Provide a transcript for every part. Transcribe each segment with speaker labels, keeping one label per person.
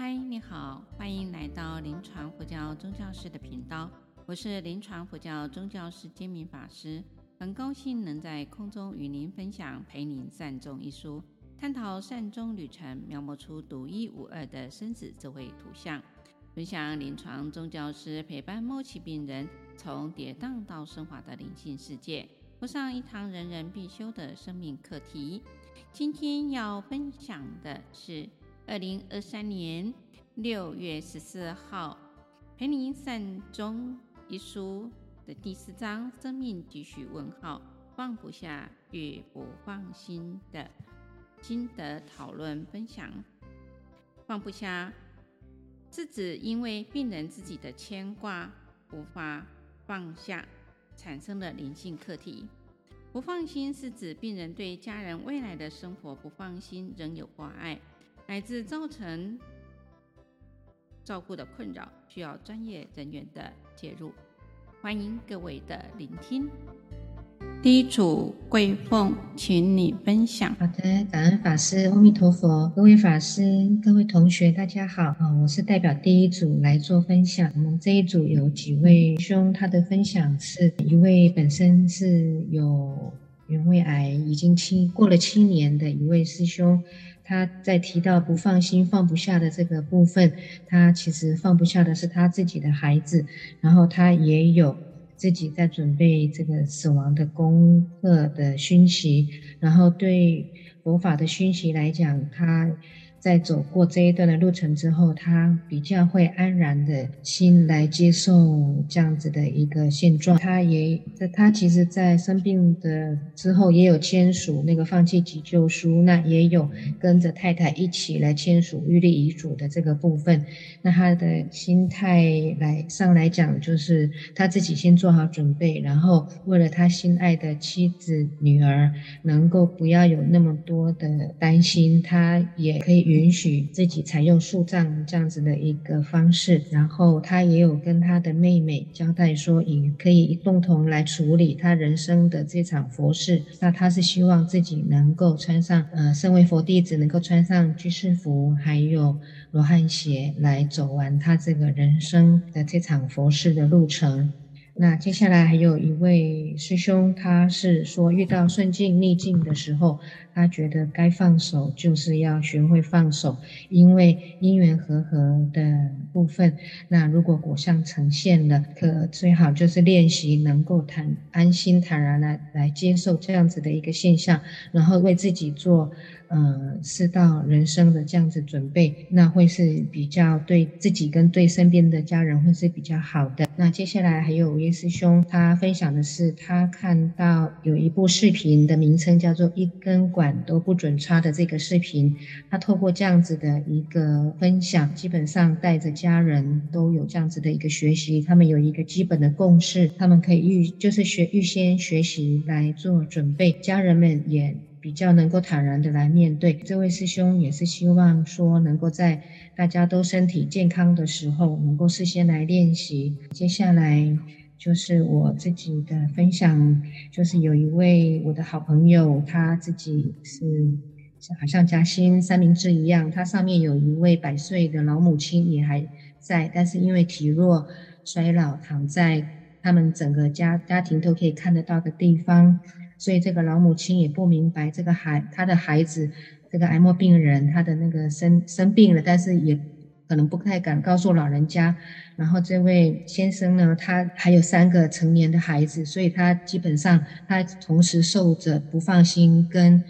Speaker 1: 嗨，你好，欢迎来到临床佛教宗教师的频道，我是临床佛教宗教师金明法师，很高兴能在空中与您分享《陪您善终》一书，探讨善终旅程，描摹出独一无二的生死智慧图像，分享临床宗教师陪伴末期病人从跌宕到升华的灵性世界，过上一堂人人必修的生命课题。今天要分享的是二零二三年六月十四号《陪您善终》一书的第四章“生命继续问号，放不下越不放心”的心得讨论分享。放不下是指因为病人自己的牵挂无法放下，产生的灵性课题。不放心是指病人对家人未来的生活不放心，仍有挂碍，乃至造成照顾的困扰，需要专业人员的介入。欢迎各位的聆听。第一组桂凤，请你分享。
Speaker 2: 好的，感恩法师，阿弥陀佛，各位法师、各位同学，大家好。啊，我是代表第一组来做分享。我们这一组有几位兄，他的分享是一位本身是有原位癌，已经七过了七年的一位师兄，他在提到不放心、放不下的这个部分，他其实放不下的是他自己的孩子，然后他也有。自己在准备这个死亡的功课的熏习，然后对佛法的熏习来讲，他。在走过这一段的路程之后，他比较会安然的心来接受这样子的一个现状。他也，他其实，在生病的之后，也有签署那个放弃急救书，那也有跟着太太一起来签署预立遗嘱的这个部分。那他的心态来上来讲，就是他自己先做好准备，然后为了他心爱的妻子、女儿能够不要有那么多的担心，他也可以。允许自己采用树葬这样子的一个方式，然后他也有跟他的妹妹交代说，也可以共同来处理他人生的这场佛事。那他是希望自己能够穿上，呃，身为佛弟子能够穿上居士服，还有罗汉鞋，来走完他这个人生的这场佛事的路程。那接下来还有一位师兄，他是说遇到顺境逆境的时候，他觉得该放手就是要学会放手，因为因缘和合的部分，那如果果相呈现了，可最好就是练习能够坦安心坦然来来接受这样子的一个现象，然后为自己做。呃，是到人生的这样子准备，那会是比较对自己跟对身边的家人会是比较好的。那接下来还有吴师兄，他分享的是他看到有一部视频的名称叫做“一根管都不准插”的这个视频，他透过这样子的一个分享，基本上带着家人都有这样子的一个学习，他们有一个基本的共识，他们可以预就是学预先学习来做准备，家人们也。比较能够坦然的来面对，这位师兄也是希望说，能够在大家都身体健康的时候，能够事先来练习。接下来就是我自己的分享，就是有一位我的好朋友，他自己是好像夹心三明治一样，他上面有一位百岁的老母亲也还在，但是因为体弱衰老，躺在他们整个家家庭都可以看得到的地方。所以这个老母亲也不明白这个孩他的孩子这个癌末病人他的那个生生病了，但是也可能不太敢告诉老人家。然后这位先生呢，他还有三个成年的孩子，所以他基本上他同时受着不放心跟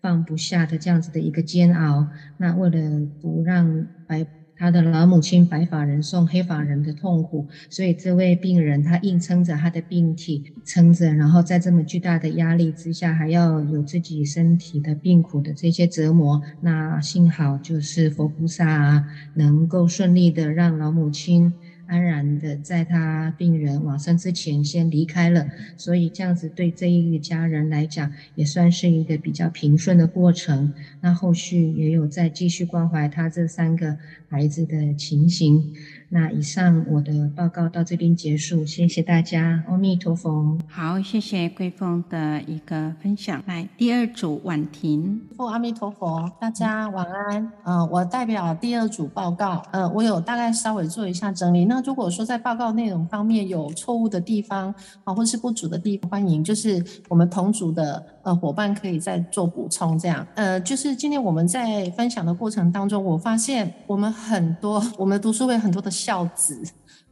Speaker 2: 放不下的这样子的一个煎熬。那为了不让白。他的老母亲白发人送黑发人的痛苦，所以这位病人他硬撑着他的病体撑着，然后在这么巨大的压力之下，还要有自己身体的病苦的这些折磨。那幸好就是佛菩萨啊，能够顺利的让老母亲安然的在他病人往生之前先离开了，所以这样子对这一家人来讲也算是一个比较平顺的过程。那后续也有在继续关怀他这三个孩子的情形。那以上我的报告到这边结束，谢谢大家，阿弥陀佛。
Speaker 1: 好，谢谢桂凤的一个分享。来，第二组婉婷，
Speaker 3: 哦，阿弥陀佛，大家晚安。嗯、呃，我代表第二组报告。呃，我有大概稍微做一下整理。那如果说在报告内容方面有错误的地方啊，或是不足的地方，欢迎就是我们同组的呃伙伴可以再做补充。这样，呃，就是今天我们在分享的过程当中，我发现我们很多我们读书会很多的。孝子，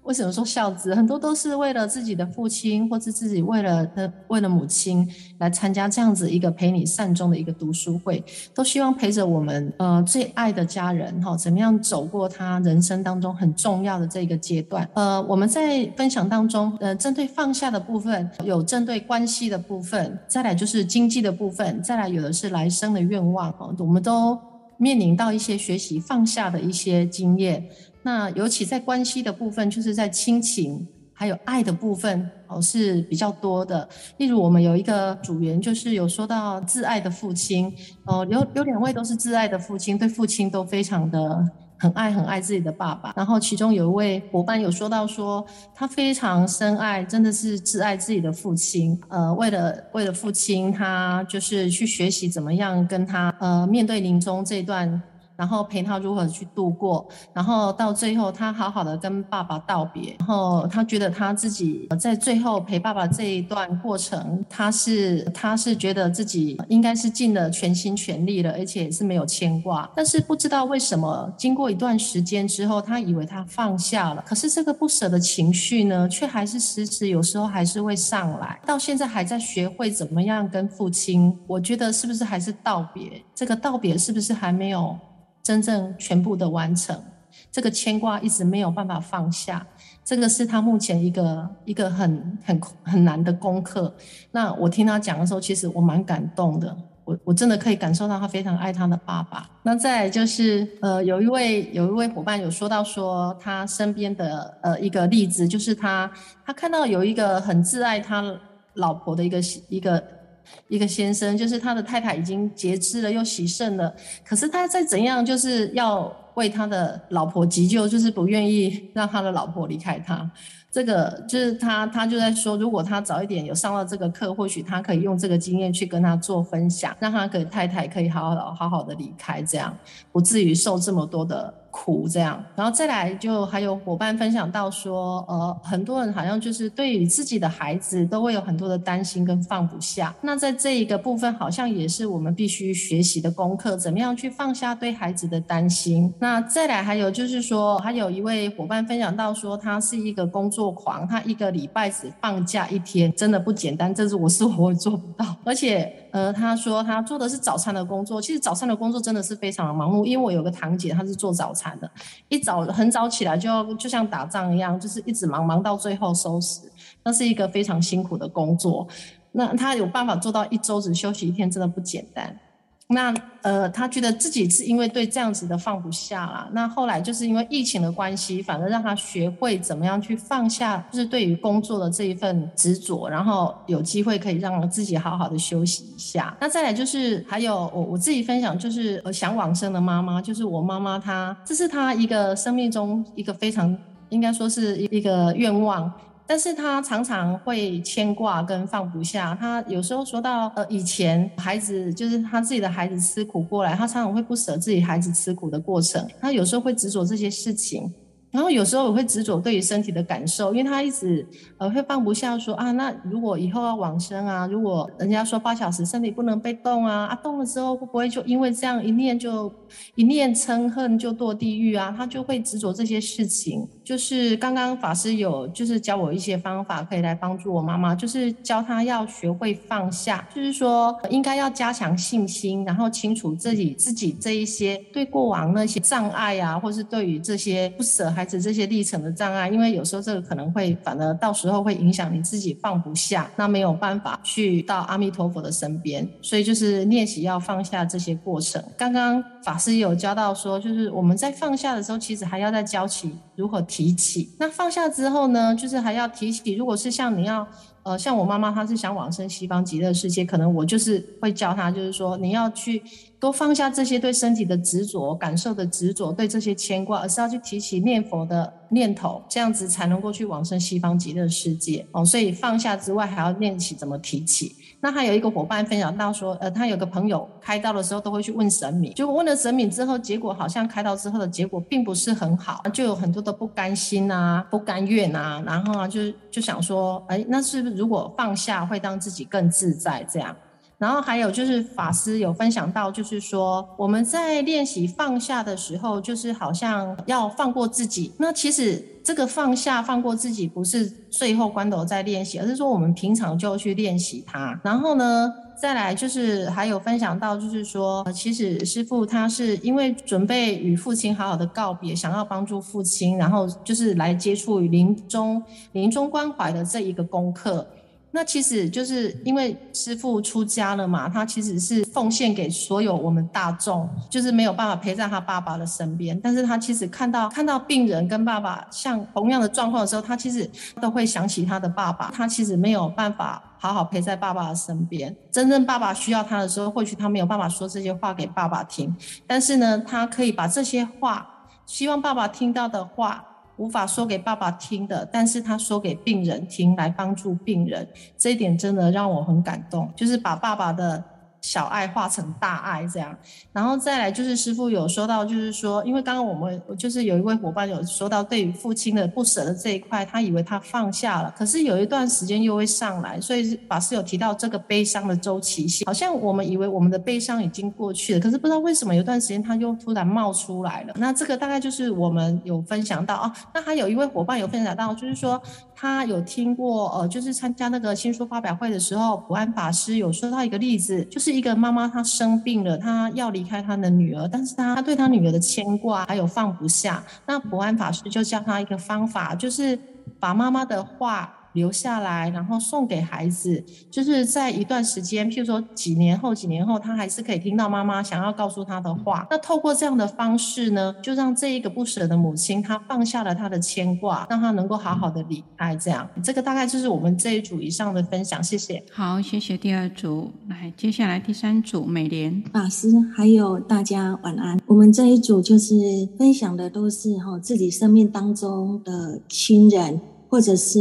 Speaker 3: 为什么说孝子？很多都是为了自己的父亲，或是自己为了的为了母亲来参加这样子一个陪你善终的一个读书会，都希望陪着我们呃最爱的家人哈，怎么样走过他人生当中很重要的这个阶段。呃，我们在分享当中，呃，针对放下的部分，有针对关系的部分，再来就是经济的部分，再来有的是来生的愿望哈，我们都面临到一些学习放下的一些经验。那尤其在关系的部分，就是在亲情还有爱的部分哦，是比较多的。例如，我们有一个组员，就是有说到挚爱的父亲哦，有有两位都是挚爱的父亲，对父亲都非常的很爱很爱自己的爸爸。然后其中有一位伙伴有说到说，他非常深爱，真的是挚爱自己的父亲。呃，为了为了父亲，他就是去学习怎么样跟他呃面对临终这段。然后陪他如何去度过，然后到最后他好好的跟爸爸道别，然后他觉得他自己在最后陪爸爸这一段过程，他是他是觉得自己应该是尽了全心全力了，而且是没有牵挂。但是不知道为什么，经过一段时间之后，他以为他放下了，可是这个不舍的情绪呢，却还是时时有时候还是会上来。到现在还在学会怎么样跟父亲，我觉得是不是还是道别？这个道别是不是还没有？真正全部的完成，这个牵挂一直没有办法放下，这个是他目前一个一个很很很难的功课。那我听他讲的时候，其实我蛮感动的，我我真的可以感受到他非常爱他的爸爸。那再就是，呃，有一位有一位伙伴有说到说他身边的呃一个例子，就是他他看到有一个很挚爱他老婆的一个一个。一个先生，就是他的太太已经截肢了，又洗肾了，可是他再怎样，就是要为他的老婆急救，就是不愿意让他的老婆离开他。这个就是他，他就在说，如果他早一点有上到这个课，或许他可以用这个经验去跟他做分享，让他给太太可以好好、好好的离开，这样不至于受这么多的。苦这样，然后再来就还有伙伴分享到说，呃，很多人好像就是对于自己的孩子都会有很多的担心跟放不下。那在这一个部分，好像也是我们必须学习的功课，怎么样去放下对孩子的担心。那再来还有就是说，还有一位伙伴分享到说，他是一个工作狂，他一个礼拜只放假一天，真的不简单，这是我 是我做不到，而且。呃，他说他做的是早餐的工作，其实早餐的工作真的是非常的忙碌，因为我有个堂姐，她是做早餐的，一早很早起来就要就像打仗一样，就是一直忙忙到最后收拾，那是一个非常辛苦的工作。那他有办法做到一周只休息一天，真的不简单。那呃，他觉得自己是因为对这样子的放不下啦。那后来就是因为疫情的关系，反而让他学会怎么样去放下，就是对于工作的这一份执着，然后有机会可以让自己好好的休息一下。那再来就是还有我我自己分享，就是呃想往生的妈妈，就是我妈妈她，这是她一个生命中一个非常应该说是一个愿望。但是他常常会牵挂跟放不下，他有时候说到呃以前孩子就是他自己的孩子吃苦过来，他常常会不舍自己孩子吃苦的过程，他有时候会执着这些事情。然后有时候我会执着对于身体的感受，因为他一直呃会放不下说啊，那如果以后要往生啊，如果人家说八小时身体不能被动啊，啊动了之后会不会就因为这样一念就一念嗔恨就堕地狱啊？他就会执着这些事情。就是刚刚法师有就是教我一些方法可以来帮助我妈妈，就是教她要学会放下，就是说应该要加强信心，然后清楚自己自己这一些对过往那些障碍啊，或是对于这些不舍还。孩子这些历程的障碍，因为有时候这个可能会反而到时候会影响你自己放不下，那没有办法去到阿弥陀佛的身边，所以就是练习要放下这些过程。刚刚法师有教到说，就是我们在放下的时候，其实还要再教起如何提起。那放下之后呢，就是还要提起。如果是像你要。呃，像我妈妈，她是想往生西方极乐世界，可能我就是会教她，就是说你要去多放下这些对身体的执着、感受的执着、对这些牵挂，而是要去提起念佛的念头，这样子才能够去往生西方极乐世界。哦，所以放下之外，还要练习怎么提起。那还有一个伙伴分享到说，呃，他有个朋友开刀的时候都会去问神明，结果问了神明之后，结果好像开刀之后的结果并不是很好，就有很多的不甘心啊、不甘愿啊，然后啊就就想说，哎，那是不是如果放下会让自己更自在这样？然后还有就是法师有分享到，就是说我们在练习放下的时候，就是好像要放过自己。那其实这个放下、放过自己，不是最后关头在练习，而是说我们平常就去练习它。然后呢，再来就是还有分享到，就是说其实师父他是因为准备与父亲好好的告别，想要帮助父亲，然后就是来接触与临终临终关怀的这一个功课。那其实就是因为师父出家了嘛，他其实是奉献给所有我们大众，就是没有办法陪在他爸爸的身边。但是他其实看到看到病人跟爸爸像同样的状况的时候，他其实都会想起他的爸爸。他其实没有办法好好陪在爸爸的身边。真正爸爸需要他的时候，或许他没有办法说这些话给爸爸听。但是呢，他可以把这些话，希望爸爸听到的话。无法说给爸爸听的，但是他说给病人听，来帮助病人，这一点真的让我很感动，就是把爸爸的。小爱化成大爱，这样，然后再来就是师傅有说到，就是说，因为刚刚我们就是有一位伙伴有说到，对于父亲的不舍的这一块，他以为他放下了，可是有一段时间又会上来，所以法师有提到这个悲伤的周期性，好像我们以为我们的悲伤已经过去了，可是不知道为什么有段时间他又突然冒出来了。那这个大概就是我们有分享到啊，那还有一位伙伴有分享到，就是说他有听过呃，就是参加那个新书发表会的时候，普安法师有说到一个例子，就是。一个妈妈，她生病了，她要离开她的女儿，但是她她对她女儿的牵挂还有放不下。那普安法师就教她一个方法，就是把妈妈的话。留下来，然后送给孩子，就是在一段时间，譬如说几年后、几年后，他还是可以听到妈妈想要告诉他的话。那透过这样的方式呢，就让这一个不舍的母亲，她放下了她的牵挂，让她能够好好的离开。这样，这个大概就是我们这一组以上的分享。谢谢。
Speaker 1: 好，谢谢第二组。来，接下来第三组，美莲
Speaker 4: 法师，还有大家晚安。我们这一组就是分享的都是哈自己生命当中的亲人。或者是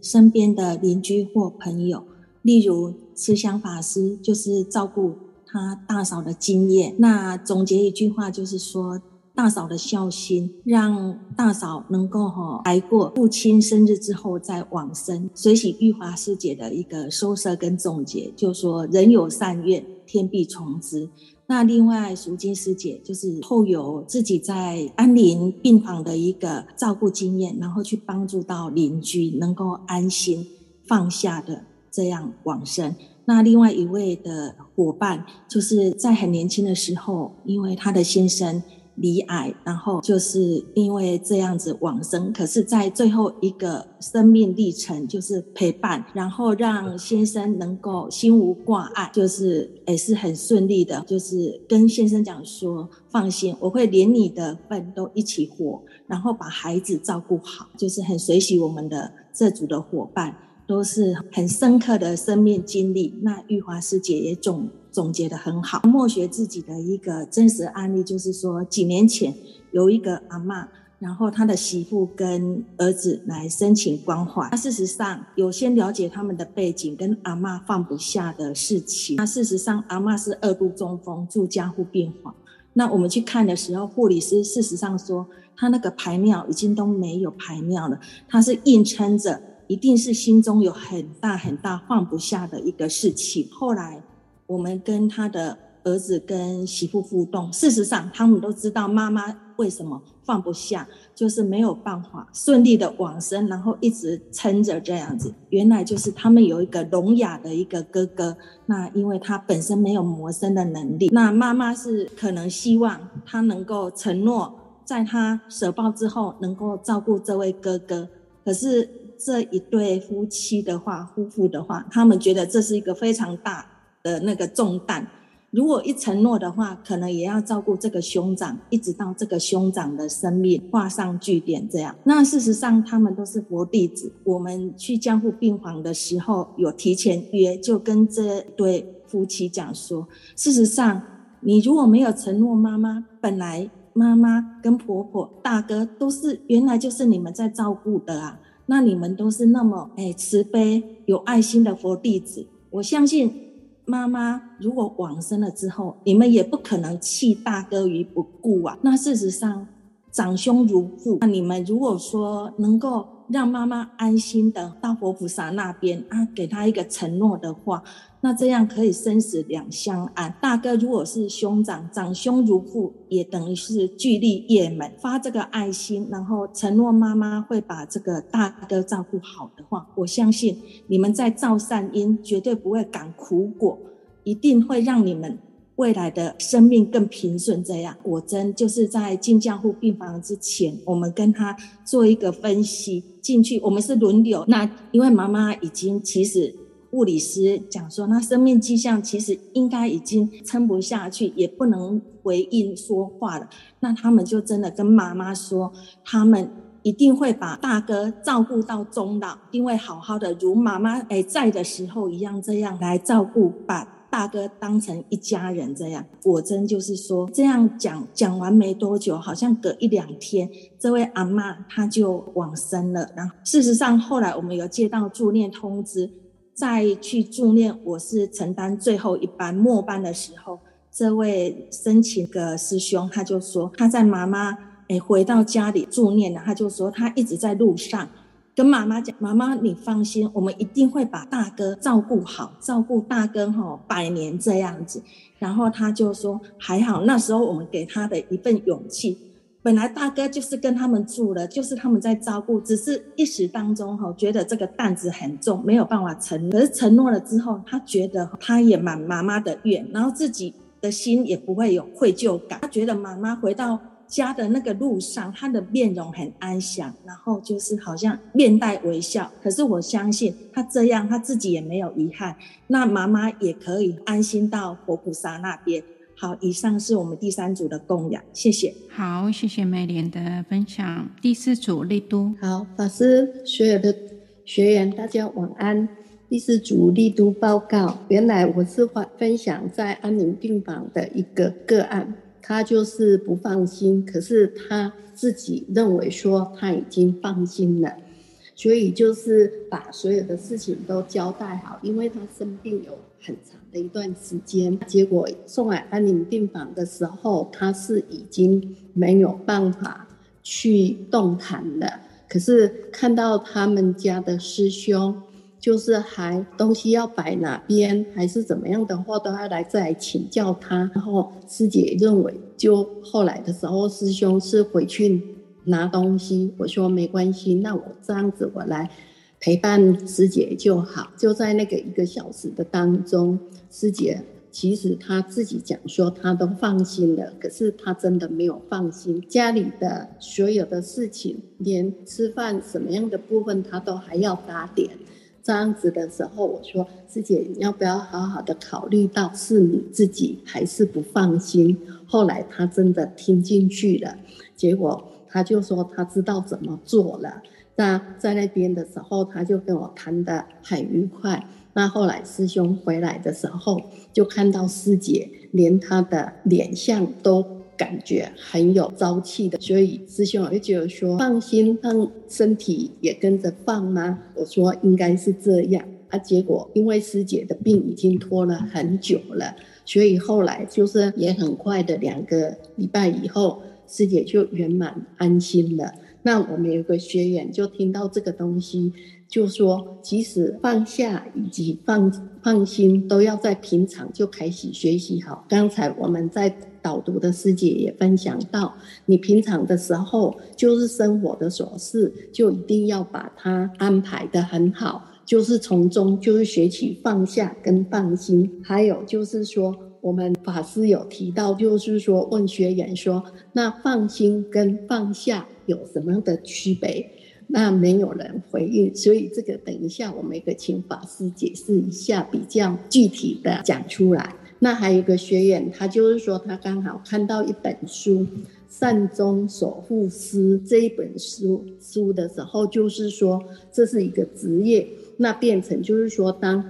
Speaker 4: 身边的邻居或朋友，例如慈祥法师就是照顾他大嫂的经验。那总结一句话就是说，大嫂的孝心让大嫂能够哈挨过父亲生日之后再往生。随喜玉华师姐的一个收摄跟总结，就说人有善愿，天必从之。那另外，赎金师姐就是后有自己在安宁病房的一个照顾经验，然后去帮助到邻居能够安心放下的这样往生。那另外一位的伙伴，就是在很年轻的时候，因为他的先生。罹癌，然后就是因为这样子往生。可是，在最后一个生命历程，就是陪伴，然后让先生能够心无挂碍，就是也是很顺利的。就是跟先生讲说，放心，我会连你的份都一起活，然后把孩子照顾好。就是很随喜我们的这组的伙伴，都是很深刻的生命经历。那玉华师姐也总。总结得很好。默学自己的一个真实案例，就是说，几年前有一个阿嬷，然后他的媳妇跟儿子来申请关怀。那事实上有先了解他们的背景跟阿嬷放不下的事情。那事实上阿嬷是二度中风住加护病房。那我们去看的时候，护理师事实上说他那个排尿已经都没有排尿了，他是硬撑着，一定是心中有很大很大放不下的一个事情。后来。我们跟他的儿子跟媳妇互动，事实上他们都知道妈妈为什么放不下，就是没有办法顺利的往生，然后一直撑着这样子。原来就是他们有一个聋哑的一个哥哥，那因为他本身没有谋生的能力，那妈妈是可能希望他能够承诺在他舍报之后能够照顾这位哥哥。可是这一对夫妻的话，夫妇的话，他们觉得这是一个非常大的那个重担。如果一承诺的话，可能也要照顾这个兄长，一直到这个兄长的生命画上句点。这样，那事实上他们都是佛弟子。我们去江户病房的时候，有提前约，就跟这对夫妻讲说，事实上你如果没有承诺，妈妈本来妈妈跟婆婆、大哥都是原来就是你们在照顾的啊，那你们都是那么哎慈悲有爱心的佛弟子，我相信。妈妈如果往生了之后，你们也不可能弃大哥于不顾啊。那事实上，长兄如父，那你们如果说能够。让妈妈安心的到佛菩萨那边啊，给他一个承诺的话，那这样可以生死两相安。大哥如果是兄长，长兄如父，也等于是具立业门，发这个爱心，然后承诺妈妈会把这个大哥照顾好的话，我相信你们在造善因，绝对不会感苦果，一定会让你们。未来的生命更平顺，这样果真就是在进加护病房之前，我们跟他做一个分析。进去我们是轮流，那因为妈妈已经其实护理师讲说，那生命迹象其实应该已经撑不下去，也不能回应说话了。那他们就真的跟妈妈说，他们一定会把大哥照顾到终老，一定会好好的如妈妈哎在的时候一样，这样来照顾把。大哥当成一家人这样，果真就是说这样讲讲完没多久，好像隔一两天，这位阿妈她就往生了。然后事实上后来我们有接到助念通知，再去助念，我是承担最后一班末班的时候，这位深情的师兄他就说他在妈妈诶回到家里助念了，他就说他一直在路上。跟妈妈讲，妈妈你放心，我们一定会把大哥照顾好，照顾大哥哈百年这样子。然后他就说还好，那时候我们给他的一份勇气。本来大哥就是跟他们住了，就是他们在照顾，只是一时当中哈觉得这个担子很重，没有办法承。可是承诺了之后，他觉得他也满妈妈的愿，然后自己的心也不会有愧疚感。他觉得妈妈回到。家的那个路上，他的面容很安详，然后就是好像面带微笑。可是我相信他这样，他自己也没有遗憾，那妈妈也可以安心到佛菩萨那边。好，以上是我们第三组的供养，谢谢。
Speaker 1: 好，谢谢美莲的分享。第四组丽都，
Speaker 5: 好，法师，所有的学员大家晚安。第四组丽都报告，原来我是分分享在安宁病房的一个个案。他就是不放心，可是他自己认为说他已经放心了，所以就是把所有的事情都交代好。因为他生病有很长的一段时间，结果送来安宁病房的时候，他是已经没有办法去动弹了。可是看到他们家的师兄。就是还东西要摆哪边，还是怎么样的话，都要来再来请教他。然后师姐认为，就后来的时候，师兄是回去拿东西。我说没关系，那我这样子我来陪伴师姐就好。就在那个一个小时的当中，师姐其实她自己讲说她都放心了，可是她真的没有放心。家里的所有的事情，连吃饭什么样的部分，她都还要打点。这样子的时候，我说师姐，你要不要好好的考虑到是你自己还是不放心？后来他真的听进去了，结果他就说他知道怎么做了。那在那边的时候，他就跟我谈得很愉快。那后来师兄回来的时候，就看到师姐连他的脸相都。感觉很有朝气的，所以师兄就觉得说放心，让身体也跟着放吗？我说应该是这样啊。结果因为师姐的病已经拖了很久了，所以后来就是也很快的两个礼拜以后，师姐就圆满安心了。那我们有个学员就听到这个东西，就说即使放下以及放放心，都要在平常就开始学习好。刚才我们在。导读的师姐也分享到，你平常的时候就是生活的琐事，就一定要把它安排得很好，就是从中就是学习放下跟放心。还有就是说，我们法师有提到，就是说问学员说，那放心跟放下有什么样的区别？那没有人回应，所以这个等一下我们也可请法师解释一下，比较具体的讲出来。那还有一个学员，他就是说他刚好看到一本书《善终守护师》这一本书书的时候，就是说这是一个职业，那变成就是说当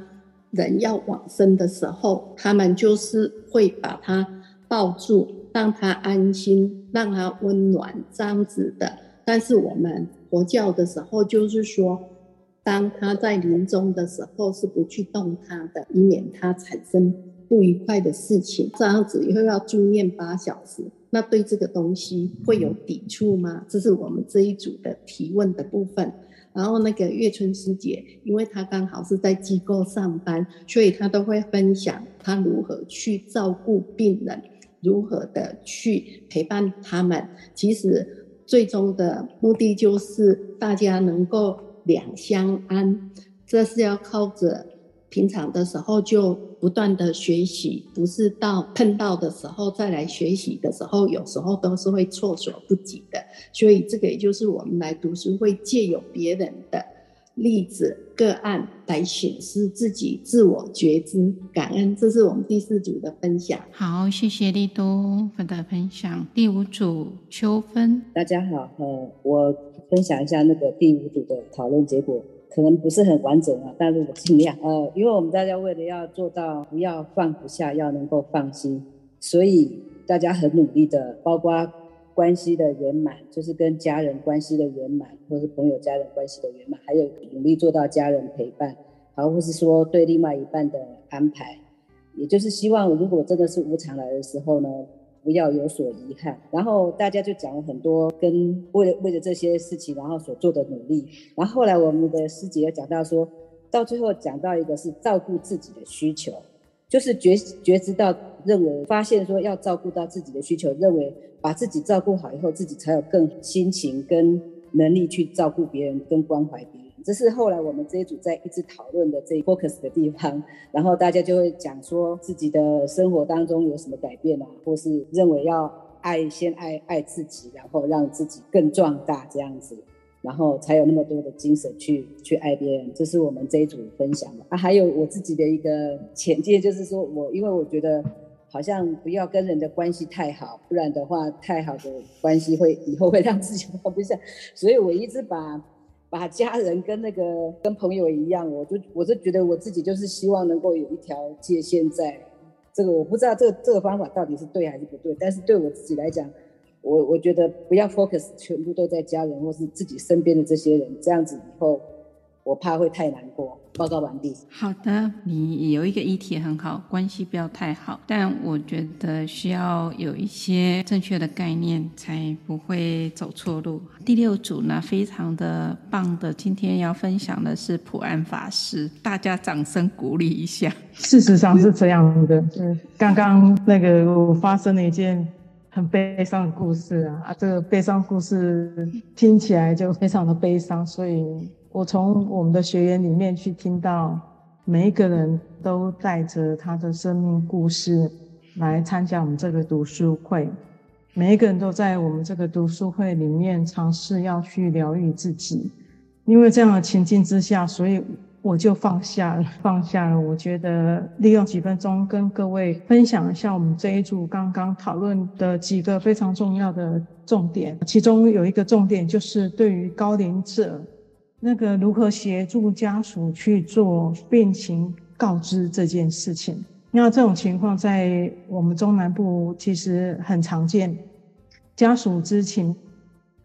Speaker 5: 人要往生的时候，他们就是会把他抱住，让他安心，让他温暖这样子的。但是我们佛教的时候，就是说，当他在临终的时候，是不去动他的，以免他产生不愉快的事情。这样子以后要住院八小时，那对这个东西会有抵触吗？这是我们这一组的提问的部分。然后那个月春师姐，因为她刚好是在机构上班，所以她都会分享她如何去照顾病人，如何的去陪伴他们。其实。最终的目的就是大家能够两相安，这是要靠着平常的时候就不断的学习，不是到碰到的时候再来学习的时候，有时候都是会措手不及的。所以这个也就是我们来读书会借由别人的例子个案来显示自己自我觉知感恩，这是我们第四组的分享。
Speaker 1: 好，谢谢利多的分享。第五组秋分，
Speaker 6: 大家好，呃，我分享一下那个第五组的讨论结果，可能不是很完整啊，但是我尽量。呃，因为我们大家为了要做到不要放不下，要能够放心，所以大家很努力的，包括。关系的圆满，就是跟家人关系的圆满，或是朋友家人关系的圆满，还有努力做到家人陪伴，好，或是说对另外一半的安排，也就是希望如果真的是无常来的时候呢，不要有所遗憾。然后大家就讲了很多跟为了为了这些事情，然后所做的努力。然后后来我们的师姐又讲到说，到最后讲到一个是照顾自己的需求。就是觉觉知到，认为发现说要照顾到自己的需求，认为把自己照顾好以后，自己才有更心情跟能力去照顾别人跟关怀别人。这是后来我们这一组在一直讨论的这 focus 的地方，然后大家就会讲说自己的生活当中有什么改变啊，或是认为要爱先爱爱自己，然后让自己更壮大这样子。然后才有那么多的精神去去爱别人，这是我们这一组分享的啊。还有我自己的一个浅见，就是说我因为我觉得好像不要跟人的关系太好，不然的话太好的关系会以后会让自己放不下，所以我一直把把家人跟那个跟朋友一样，我就我就觉得我自己就是希望能够有一条界限在，这个我不知道这个这个方法到底是对还是不对，但是对我自己来讲。我我觉得不要 focus 全部都在家人或是自己身边的这些人，这样子以后我怕会太难过。报告完毕。
Speaker 1: 好的，你有一个议题很好，关系不要太好，但我觉得需要有一些正确的概念，才不会走错路。第六组呢，非常的棒的，今天要分享的是普安法师，大家掌声鼓励一下。
Speaker 7: 事实上是这样的，嗯，刚刚那个发生了一件。很悲伤的故事啊啊！这个悲伤故事听起来就非常的悲伤，所以我从我们的学员里面去听到，每一个人都带着他的生命故事来参加我们这个读书会，每一个人都在我们这个读书会里面尝试要去疗愈自己，因为这样的情境之下，所以。我就放下了，放下了。我觉得利用几分钟跟各位分享一下我们这一组刚刚讨论的几个非常重要的重点。其中有一个重点就是对于高龄者，那个如何协助家属去做病情告知这件事情。那这种情况在我们中南部其实很常见，家属知情。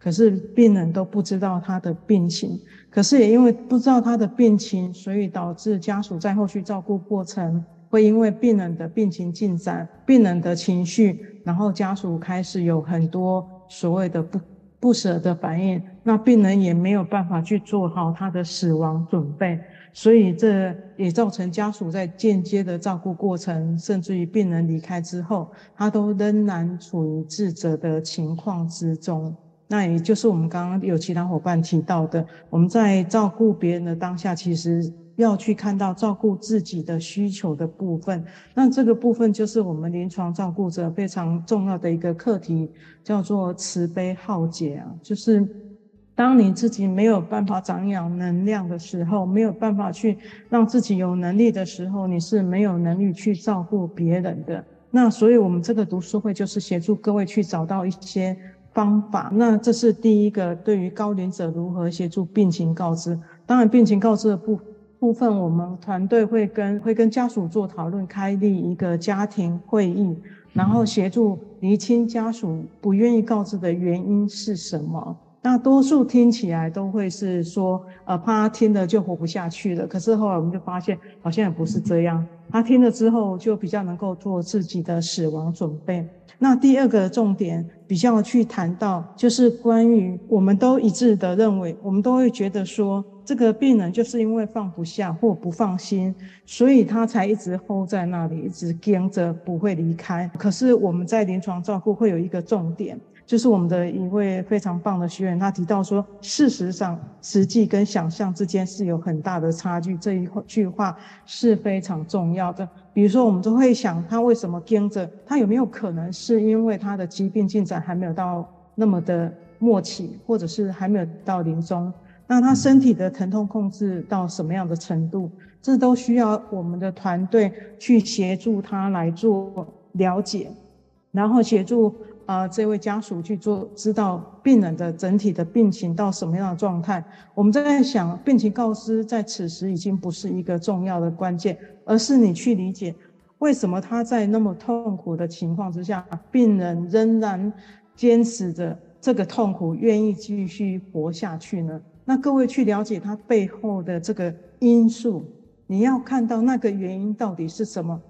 Speaker 7: 可是病人都不知道他的病情，可是也因为不知道他的病情，所以导致家属在后续照顾过程会因为病人的病情进展、病人的情绪，然后家属开始有很多所谓的不不舍的反应，那病人也没有办法去做好他的死亡准备，所以这也造成家属在间接的照顾过程，甚至于病人离开之后，他都仍然处于自责的情况之中。那也就是我们刚刚有其他伙伴提到的，我们在照顾别人的当下，其实要去看到照顾自己的需求的部分。那这个部分就是我们临床照顾者非常重要的一个课题，叫做慈悲好解啊，就是。当你自己没有办法长养能量的时候，没有办法去让自己有能力的时候，你是没有能力去照顾别人的。那所以，我们这个读书会就是协助各位去找到一些方法。那这是第一个，对于高龄者如何协助病情告知。当然，病情告知的部部分，我们团队会跟会跟家属做讨论，开立一个家庭会议，然后协助厘清家属不愿意告知的原因是什么。那多数听起来都会是说，呃，怕他听了就活不下去了。可是后来我们就发现，好像也不是这样。他听了之后，就比较能够做自己的死亡准备。那第二个重点，比较去谈到，就是关于我们都一致的认为，我们都会觉得说，这个病人就是因为放不下或不放心，所以他才一直 hold 在那里，一直跟着不会离开。可是我们在临床照顾会有一个重点。就是我们的一位非常棒的学员，他提到说，事实上，实际跟想象之间是有很大的差距。这一句话是非常重要的。比如说，我们都会想，他为什么跟着？他有没有可能是因为他的疾病进展还没有到那么的末期，或者是还没有到临终？那他身体的疼痛控制到什么样的程度？这都需要我们的团队去协助他来做了解，然后协助。啊，这位家属去做，知道病人的整体的病情到什么样的状态。我们在想，病情告知在此时已经不是一个重要的关键，而是你去理解为什么他在那么痛苦的情况之下，病人仍然坚持着这个痛苦，愿意继续活下去呢？那各位去了解他背后的这个因素，你要看到那个原因到底是什么。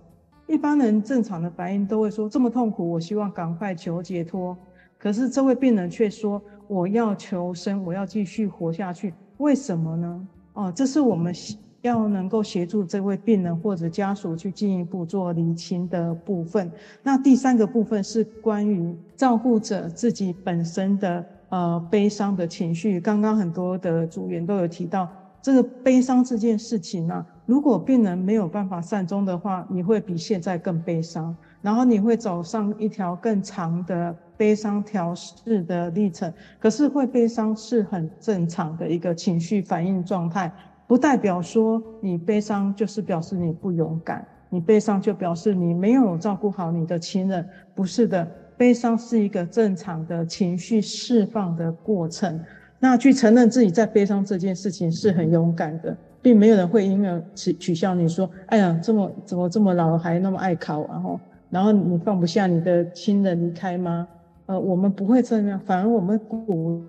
Speaker 7: 一般人正常的反应都会说，这么痛苦，我希望赶快求解脱。可是这位病人却说，我要求生，我要继续活下去。为什么呢？哦，这是我们要能够协助这位病人或者家属去进一步做厘清的部分。那第三个部分是关于照顾者自己本身的呃悲伤的情绪。刚刚很多的组员都有提到这个悲伤这件事情呢、啊。如果病人没有办法善终的话，你会比现在更悲伤，然后你会走上一条更长的悲伤调试的历程。可是会悲伤是很正常的一个情绪反应状态，不代表说你悲伤就是表示你不勇敢，你悲伤就表示你没有照顾好你的亲人。不是的，悲伤是一个正常的情绪释放的过程。那去承认自己在悲伤这件事情是很勇敢的。并没有人会因为取取笑你说，哎呀，这么怎么这么老还那么爱考，然后然后你放不下你的亲人离开吗？呃，我们不会这样，反而我们鼓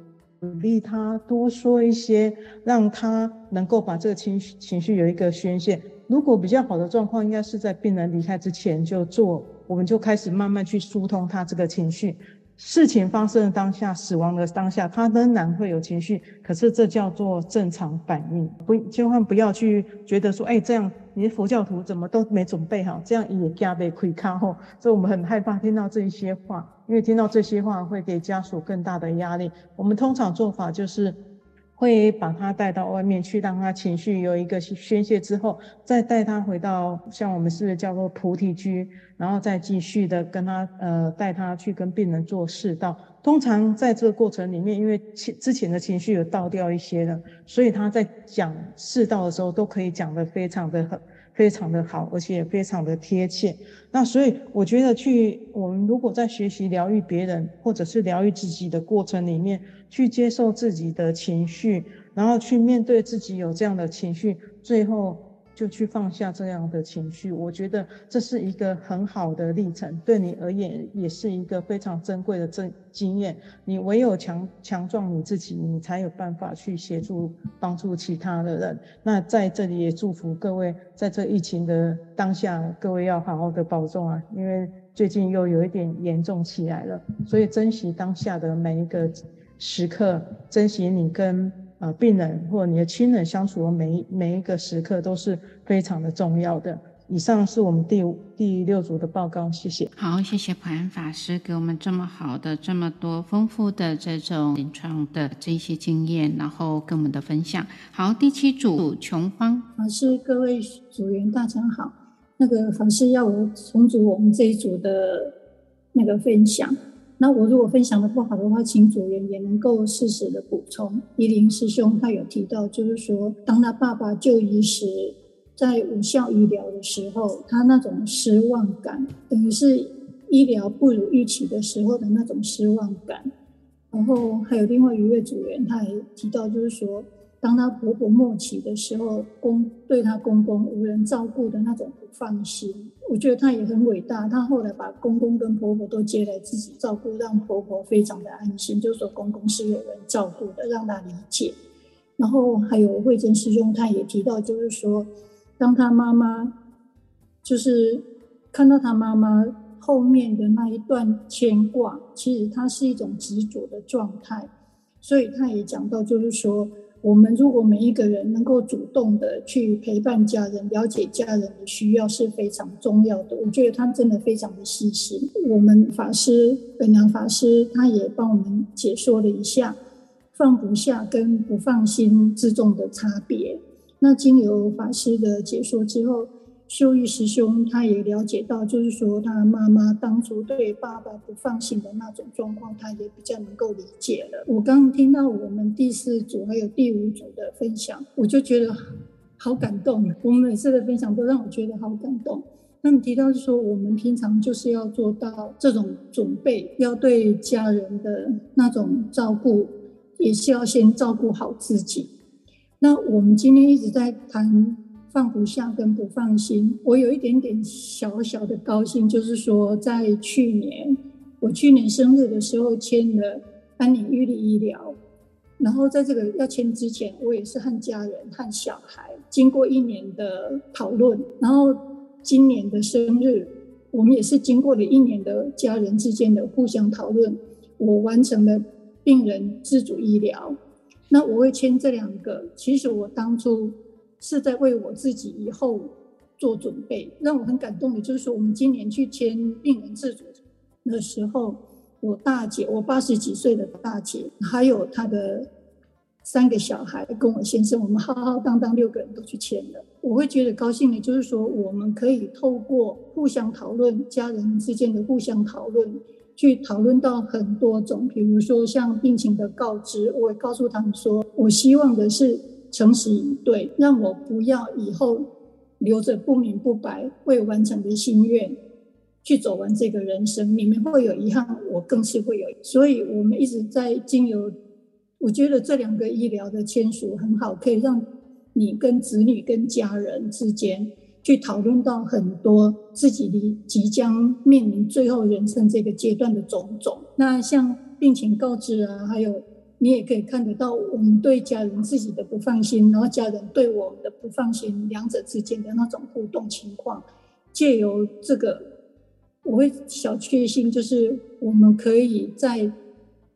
Speaker 7: 励他多说一些，让他能够把这个情绪情绪有一个宣泄。如果比较好的状况，应该是在病人离开之前就做，我们就开始慢慢去疏通他这个情绪。事情发生的当下，死亡的当下，他仍然会有情绪，可是这叫做正常反应。不，千万不要去觉得说，哎，这样你佛教徒怎么都没准备好，这样也加倍亏卡哦，所以我们很害怕听到这一些话，因为听到这些话会给家属更大的压力。我们通常做法就是。会把他带到外面去，让他情绪有一个宣泄之后，再带他回到像我们是叫做菩提居，然后再继续的跟他呃带他去跟病人做释道。通常在这个过程里面，因为之前的情绪有倒掉一些了，所以他在讲世道的时候都可以讲得非常的很。非常的好，而且也非常的贴切。那所以我觉得，去我们如果在学习疗愈别人，或者是疗愈自己的过程里面，去接受自己的情绪，然后去面对自己有这样的情绪，最后。就去放下这样的情绪，我觉得这是一个很好的历程，对你而言也是一个非常珍贵的经经验。你唯有强强壮你自己，你才有办法去协助帮助其他的人。那在这里也祝福各位，在这疫情的当下，各位要好好的保重啊，因为最近又有一点严重起来了，所以珍惜当下的每一个时刻，珍惜你跟。啊，病人或你的亲人相处的每一每一个时刻都是非常的重要的。以上是我们第五、第六组的报告，谢谢。
Speaker 1: 好，谢谢普安法师给我们这么好的、这么多丰富的这种临床的这些经验，然后跟我们的分享。好，第七组琼芳
Speaker 8: 法师，各位组员大家好。那个法师要我重组我们这一组的那个分享，那我如果分享的不好的话，请组员也能够适时的补充。依林师兄他有提到，就是说当他爸爸就医时。在无效医疗的时候，他那种失望感，等于是医疗不如预期的时候的那种失望感。然后还有另外一位组员，他也提到，就是说，当他婆婆末期的时候，公对他公公无人照顾的那种不放心。我觉得他也很伟大，他后来把公公跟婆婆都接来自己照顾，让婆婆非常的安心，就是说公公是有人照顾的，让他理解。然后还有慧珍师兄，他也提到，就是说。当他妈妈就是看到他妈妈后面的那一段牵挂，其实他是一种执着的状态，所以他也讲到，就是说，我们如果每一个人能够主动的去陪伴家人，了解家人的需要是非常重要的。我觉得他真的非常的细心。我们法师本良法师他也帮我们解说了一下放不下跟不放心之中的差别。那经由法师的解说之后，秀玉师兄他也了解到，就是说他妈妈当初对爸爸不放心的那种状况，他也比较能够理解了。我刚刚听到我们第四组还有第五组的分享，我就觉得好感动。我们每次的分享都让我觉得好感动。他们提到说，我们平常就是要做到这种准备，要对家人的那种照顾，也是要先照顾好自己。那我们今天一直在谈放不下跟不放心，我有一点点小小的高兴，就是说在去年我去年生日的时候签了安宁愈力医疗，然后在这个要签之前，我也是和家人和小孩经过一年的讨论，然后今年的生日，我们也是经过了一年的家人之间的互相讨论，我完成了病人自主医疗。那我会签这两个，其实我当初是在为我自己以后做准备。让我很感动的就是说，我们今年去签病人自主的时候，我大姐，我八十几岁的大姐，还有她的三个小孩跟我先生，我们浩浩荡荡六个人都去签了。我会觉得高兴的，就是说我们可以透过互相讨论，家人之间的互相讨论。去讨论到很多种，比如说像病情的告知，我会告诉他们说，我希望的是诚实以对，让我不要以后留着不明不白未完成的心愿去走完这个人生，你们会有遗憾，我更是会有。所以我们一直在经由，我觉得这两个医疗的签署很好，可以让你跟子女跟家人之间。去讨论到很多自己的即将面临最后人生这个阶段的种种。那像病情告知啊，还有你也可以看得到我们对家人自己的不放心，然后家人对我们的不放心，两者之间的那种互动情况。借由这个，我会小确幸，就是我们可以在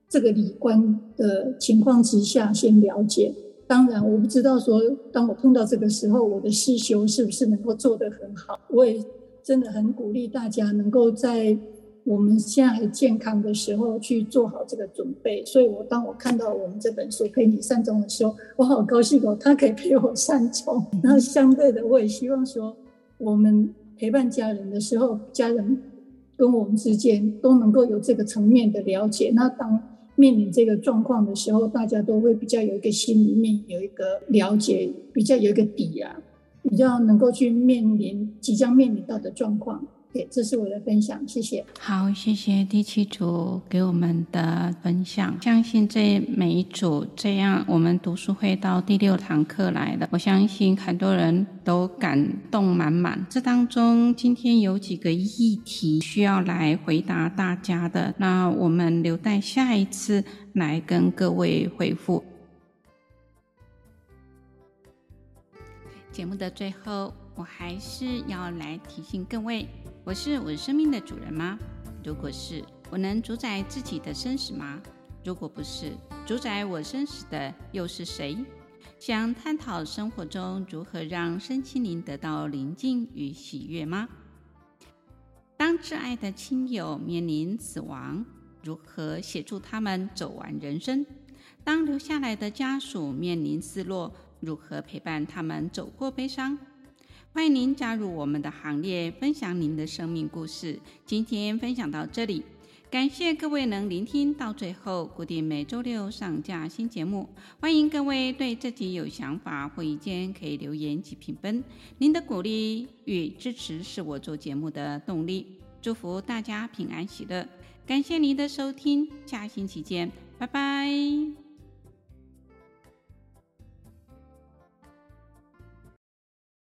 Speaker 8: 这个理观的情况之下先了解。当然，我不知道说，当我碰到这个时候，我的师修是不是能够做得很好。我也真的很鼓励大家能够在我们现在还健康的时候去做好这个准备。所以，我当我看到我们这本书《陪你善终》的时候，我好高兴哦，他可以陪我善终。然后，相对的，我也希望说，我们陪伴家人的时候，家人跟我们之间都能够有这个层面的了解。那当面临这个状况的时候，大家都会比较有一个心里面有一个了解，比较有一个底啊，比较能够去面临即将面临到的状况。对，这是我的分享，谢谢。
Speaker 1: 好，谢谢第七组给我们的分享。相信这每一组这样，我们读书会到第六堂课来了，我相信很多人都感动满满。这当中今天有几个议题需要来回答大家的，那我们留待下一次来跟各位回复。节目的最后，我还是要来提醒各位。我是我生命的主人吗？如果是，我能主宰自己的生死吗？如果不是，主宰我生死的又是谁？想探讨生活中如何让身心灵得到宁静与喜悦吗？当挚爱的亲友面临死亡，如何协助他们走完人生？当留下来的家属面临失落，如何陪伴他们走过悲伤？欢迎您加入我们的行列，分享您的生命故事。今天分享到这里。感谢各位能聆听到最后，固定每周六上架新节目。欢迎各位对自己有想法或意见，可以留言及评分。您的鼓励与支持是我做节目的动力。祝福大家平安喜乐，感谢您的收听，下星期见，拜拜。